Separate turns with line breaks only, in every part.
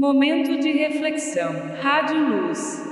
Momento de reflexão. Rádio Luz.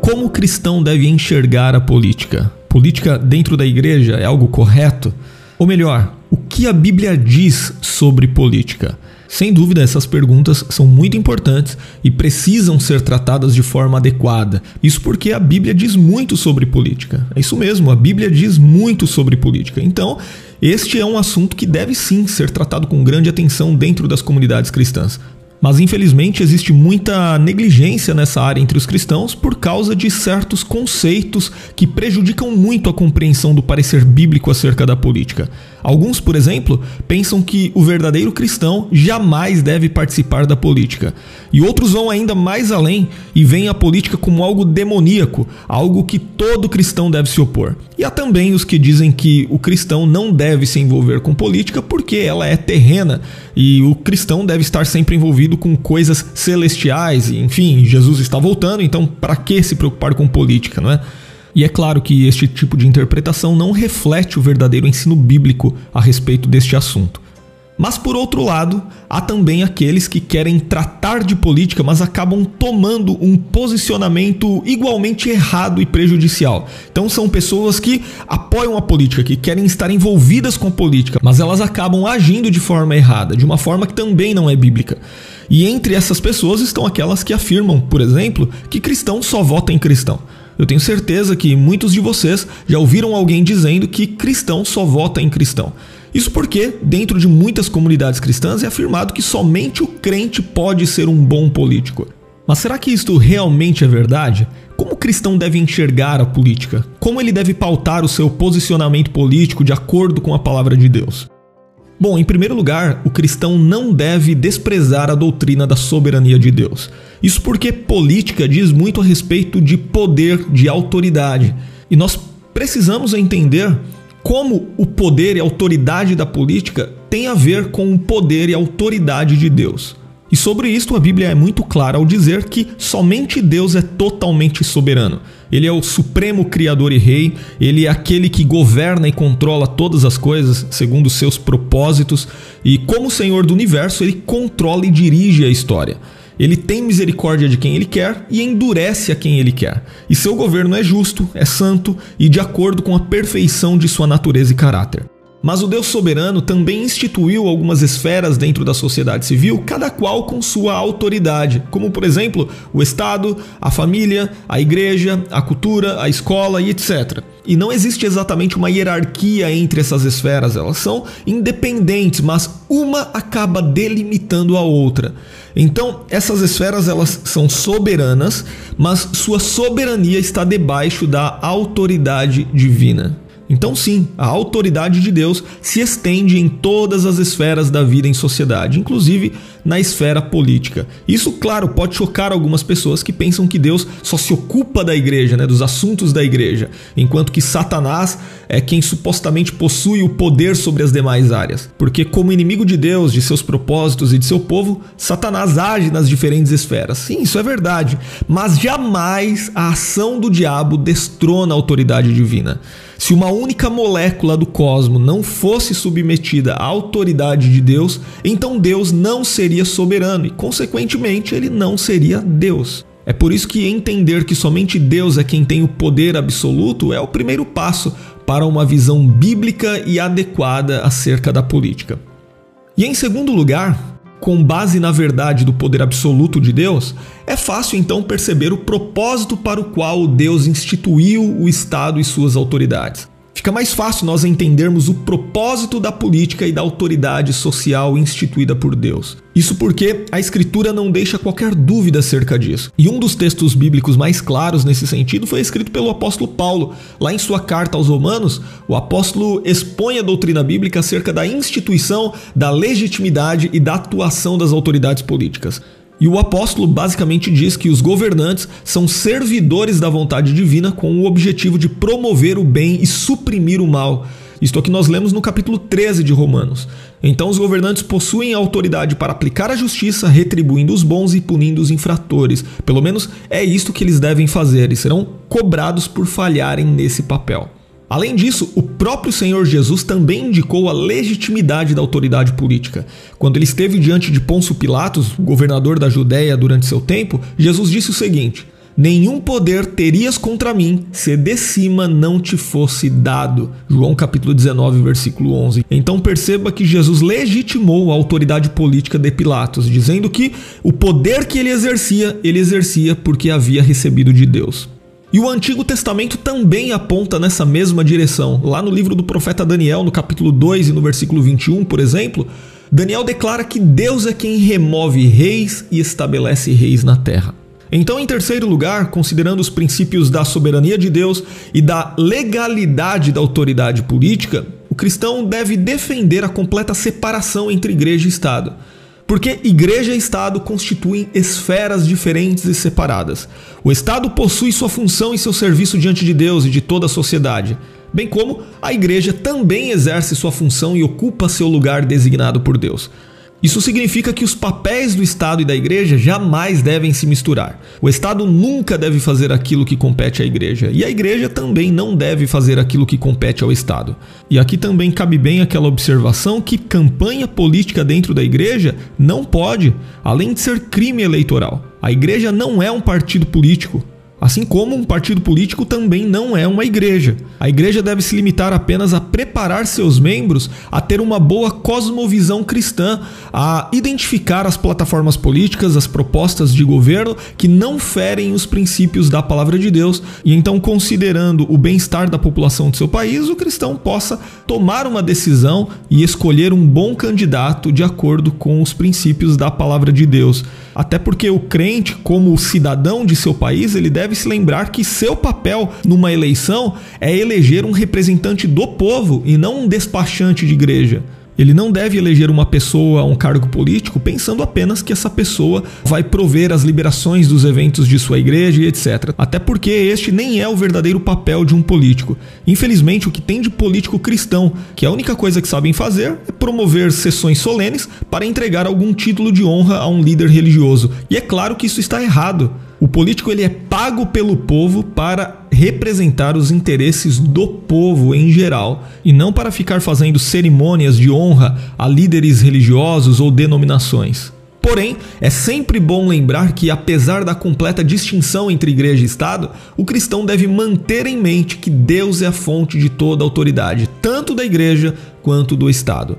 Como o cristão deve enxergar a política? Política dentro da igreja é algo correto? Ou melhor, o que a Bíblia diz sobre política? Sem dúvida, essas perguntas são muito importantes e precisam ser tratadas de forma adequada. Isso porque a Bíblia diz muito sobre política. É isso mesmo, a Bíblia diz muito sobre política. Então, este é um assunto que deve sim ser tratado com grande atenção dentro das comunidades cristãs. Mas infelizmente existe muita negligência nessa área entre os cristãos por causa de certos conceitos que prejudicam muito a compreensão do parecer bíblico acerca da política. Alguns, por exemplo, pensam que o verdadeiro cristão jamais deve participar da política. E outros vão ainda mais além e veem a política como algo demoníaco, algo que todo cristão deve se opor. E há também os que dizem que o cristão não deve se envolver com política porque ela é terrena e o cristão deve estar sempre envolvido com coisas celestiais. E, enfim, Jesus está voltando, então para que se preocupar com política, não é? E é claro que este tipo de interpretação não reflete o verdadeiro ensino bíblico a respeito deste assunto. Mas por outro lado, há também aqueles que querem tratar de política, mas acabam tomando um posicionamento igualmente errado e prejudicial. Então são pessoas que apoiam a política, que querem estar envolvidas com a política, mas elas acabam agindo de forma errada, de uma forma que também não é bíblica. E entre essas pessoas estão aquelas que afirmam, por exemplo, que cristão só vota em cristão. Eu tenho certeza que muitos de vocês já ouviram alguém dizendo que cristão só vota em cristão. Isso porque, dentro de muitas comunidades cristãs, é afirmado que somente o crente pode ser um bom político. Mas será que isto realmente é verdade? Como o cristão deve enxergar a política? Como ele deve pautar o seu posicionamento político de acordo com a palavra de Deus? Bom, em primeiro lugar, o cristão não deve desprezar a doutrina da soberania de Deus. Isso porque política diz muito a respeito de poder, de autoridade. E nós precisamos entender como o poder e a autoridade da política tem a ver com o poder e a autoridade de Deus. E sobre isso a Bíblia é muito clara ao dizer que somente Deus é totalmente soberano. Ele é o supremo criador e rei, ele é aquele que governa e controla todas as coisas segundo seus propósitos, e como Senhor do universo, ele controla e dirige a história. Ele tem misericórdia de quem ele quer e endurece a quem ele quer. E seu governo é justo, é santo e de acordo com a perfeição de sua natureza e caráter. Mas o Deus soberano também instituiu algumas esferas dentro da sociedade civil, cada qual com sua autoridade, como por exemplo o Estado, a família, a igreja, a cultura, a escola e etc. E não existe exatamente uma hierarquia entre essas esferas, elas são independentes, mas uma acaba delimitando a outra. Então, essas esferas elas são soberanas, mas sua soberania está debaixo da autoridade divina. Então, sim, a autoridade de Deus se estende em todas as esferas da vida em sociedade, inclusive na esfera política. Isso, claro, pode chocar algumas pessoas que pensam que Deus só se ocupa da igreja, né, dos assuntos da igreja, enquanto que Satanás é quem supostamente possui o poder sobre as demais áreas. Porque, como inimigo de Deus, de seus propósitos e de seu povo, Satanás age nas diferentes esferas. Sim, isso é verdade, mas jamais a ação do diabo destrona a autoridade divina. Se uma única molécula do cosmo não fosse submetida à autoridade de Deus, então Deus não seria soberano e, consequentemente, ele não seria Deus. É por isso que entender que somente Deus é quem tem o poder absoluto é o primeiro passo para uma visão bíblica e adequada acerca da política. E em segundo lugar, com base na verdade do poder absoluto de Deus, é fácil então perceber o propósito para o qual Deus instituiu o Estado e suas autoridades. Fica mais fácil nós entendermos o propósito da política e da autoridade social instituída por Deus. Isso porque a Escritura não deixa qualquer dúvida acerca disso. E um dos textos bíblicos mais claros nesse sentido foi escrito pelo apóstolo Paulo. Lá em sua carta aos Romanos, o apóstolo expõe a doutrina bíblica acerca da instituição, da legitimidade e da atuação das autoridades políticas. E o apóstolo basicamente diz que os governantes são servidores da vontade divina com o objetivo de promover o bem e suprimir o mal. Isto é o que nós lemos no capítulo 13 de Romanos. Então os governantes possuem autoridade para aplicar a justiça, retribuindo os bons e punindo os infratores. Pelo menos é isto que eles devem fazer e serão cobrados por falharem nesse papel. Além disso, o próprio Senhor Jesus também indicou a legitimidade da autoridade política. Quando ele esteve diante de Pôncio Pilatos, governador da Judéia durante seu tempo, Jesus disse o seguinte: Nenhum poder terias contra mim se de cima não te fosse dado. João capítulo 19, versículo 11. Então perceba que Jesus legitimou a autoridade política de Pilatos, dizendo que o poder que ele exercia, ele exercia porque havia recebido de Deus. E o Antigo Testamento também aponta nessa mesma direção. Lá no livro do profeta Daniel, no capítulo 2 e no versículo 21, por exemplo, Daniel declara que Deus é quem remove reis e estabelece reis na terra. Então, em terceiro lugar, considerando os princípios da soberania de Deus e da legalidade da autoridade política, o cristão deve defender a completa separação entre igreja e Estado. Porque igreja e Estado constituem esferas diferentes e separadas. O Estado possui sua função e seu serviço diante de Deus e de toda a sociedade, bem como a igreja também exerce sua função e ocupa seu lugar designado por Deus. Isso significa que os papéis do Estado e da Igreja jamais devem se misturar. O Estado nunca deve fazer aquilo que compete à Igreja, e a Igreja também não deve fazer aquilo que compete ao Estado. E aqui também cabe bem aquela observação que campanha política dentro da Igreja não pode, além de ser crime eleitoral. A Igreja não é um partido político, Assim como um partido político também não é uma igreja. A igreja deve se limitar apenas a preparar seus membros a ter uma boa cosmovisão cristã, a identificar as plataformas políticas, as propostas de governo que não ferem os princípios da palavra de Deus, e então, considerando o bem-estar da população de seu país, o cristão possa tomar uma decisão e escolher um bom candidato de acordo com os princípios da palavra de Deus. Até porque o crente, como cidadão de seu país, ele deve se lembrar que seu papel numa eleição é eleger um representante do povo e não um despachante de igreja. Ele não deve eleger uma pessoa a um cargo político pensando apenas que essa pessoa vai prover as liberações dos eventos de sua igreja e etc. Até porque este nem é o verdadeiro papel de um político. Infelizmente, o que tem de político cristão, que a única coisa que sabem fazer é promover sessões solenes para entregar algum título de honra a um líder religioso. E é claro que isso está errado. O político ele é pago pelo povo para representar os interesses do povo em geral e não para ficar fazendo cerimônias de honra a líderes religiosos ou denominações. Porém, é sempre bom lembrar que, apesar da completa distinção entre igreja e Estado, o cristão deve manter em mente que Deus é a fonte de toda autoridade, tanto da igreja quanto do Estado.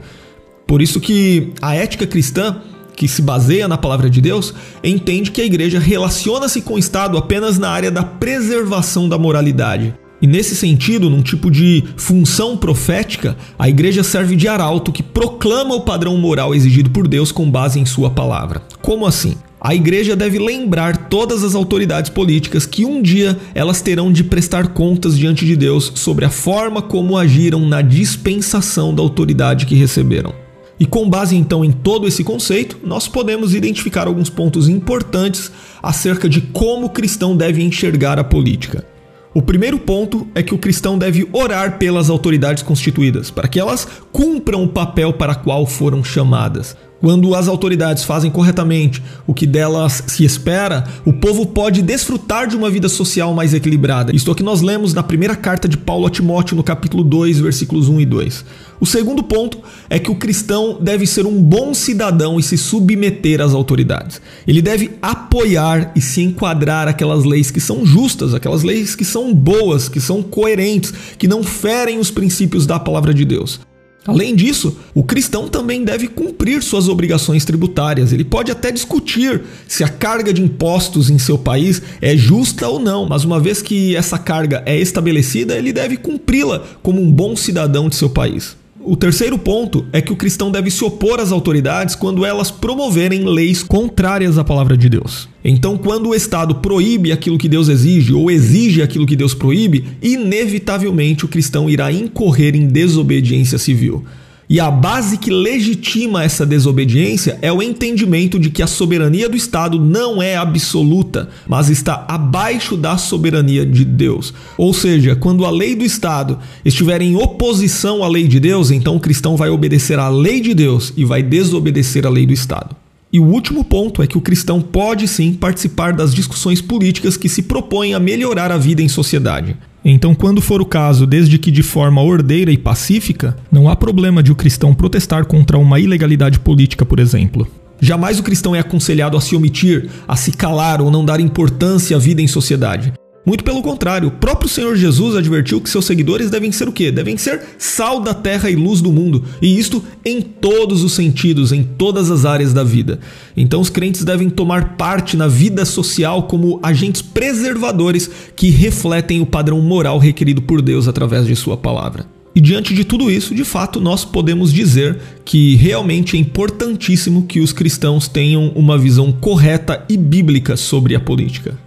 Por isso que a ética cristã que se baseia na palavra de Deus, entende que a igreja relaciona-se com o Estado apenas na área da preservação da moralidade. E nesse sentido, num tipo de função profética, a igreja serve de arauto que proclama o padrão moral exigido por Deus com base em sua palavra. Como assim? A igreja deve lembrar todas as autoridades políticas que um dia elas terão de prestar contas diante de Deus sobre a forma como agiram na dispensação da autoridade que receberam. E com base então em todo esse conceito, nós podemos identificar alguns pontos importantes acerca de como o cristão deve enxergar a política. O primeiro ponto é que o cristão deve orar pelas autoridades constituídas, para que elas cumpram o papel para qual foram chamadas. Quando as autoridades fazem corretamente o que delas se espera, o povo pode desfrutar de uma vida social mais equilibrada. Isto é o que nós lemos na primeira carta de Paulo a Timóteo, no capítulo 2, versículos 1 e 2. O segundo ponto é que o cristão deve ser um bom cidadão e se submeter às autoridades. Ele deve apoiar e se enquadrar aquelas leis que são justas, aquelas leis que são boas, que são coerentes, que não ferem os princípios da palavra de Deus. Além disso, o cristão também deve cumprir suas obrigações tributárias. Ele pode até discutir se a carga de impostos em seu país é justa ou não, mas uma vez que essa carga é estabelecida, ele deve cumpri-la como um bom cidadão de seu país. O terceiro ponto é que o cristão deve se opor às autoridades quando elas promoverem leis contrárias à palavra de Deus. Então, quando o Estado proíbe aquilo que Deus exige ou exige aquilo que Deus proíbe, inevitavelmente o cristão irá incorrer em desobediência civil. E a base que legitima essa desobediência é o entendimento de que a soberania do Estado não é absoluta, mas está abaixo da soberania de Deus. Ou seja, quando a lei do Estado estiver em oposição à lei de Deus, então o cristão vai obedecer à lei de Deus e vai desobedecer à lei do Estado. E o último ponto é que o cristão pode sim participar das discussões políticas que se propõem a melhorar a vida em sociedade. Então, quando for o caso, desde que de forma ordeira e pacífica, não há problema de o cristão protestar contra uma ilegalidade política, por exemplo. Jamais o cristão é aconselhado a se omitir, a se calar ou não dar importância à vida em sociedade. Muito pelo contrário, o próprio Senhor Jesus advertiu que seus seguidores devem ser o quê? Devem ser sal da terra e luz do mundo, e isto em todos os sentidos, em todas as áreas da vida. Então os crentes devem tomar parte na vida social como agentes preservadores que refletem o padrão moral requerido por Deus através de sua palavra. E diante de tudo isso, de fato, nós podemos dizer que realmente é importantíssimo que os cristãos tenham uma visão correta e bíblica sobre a política.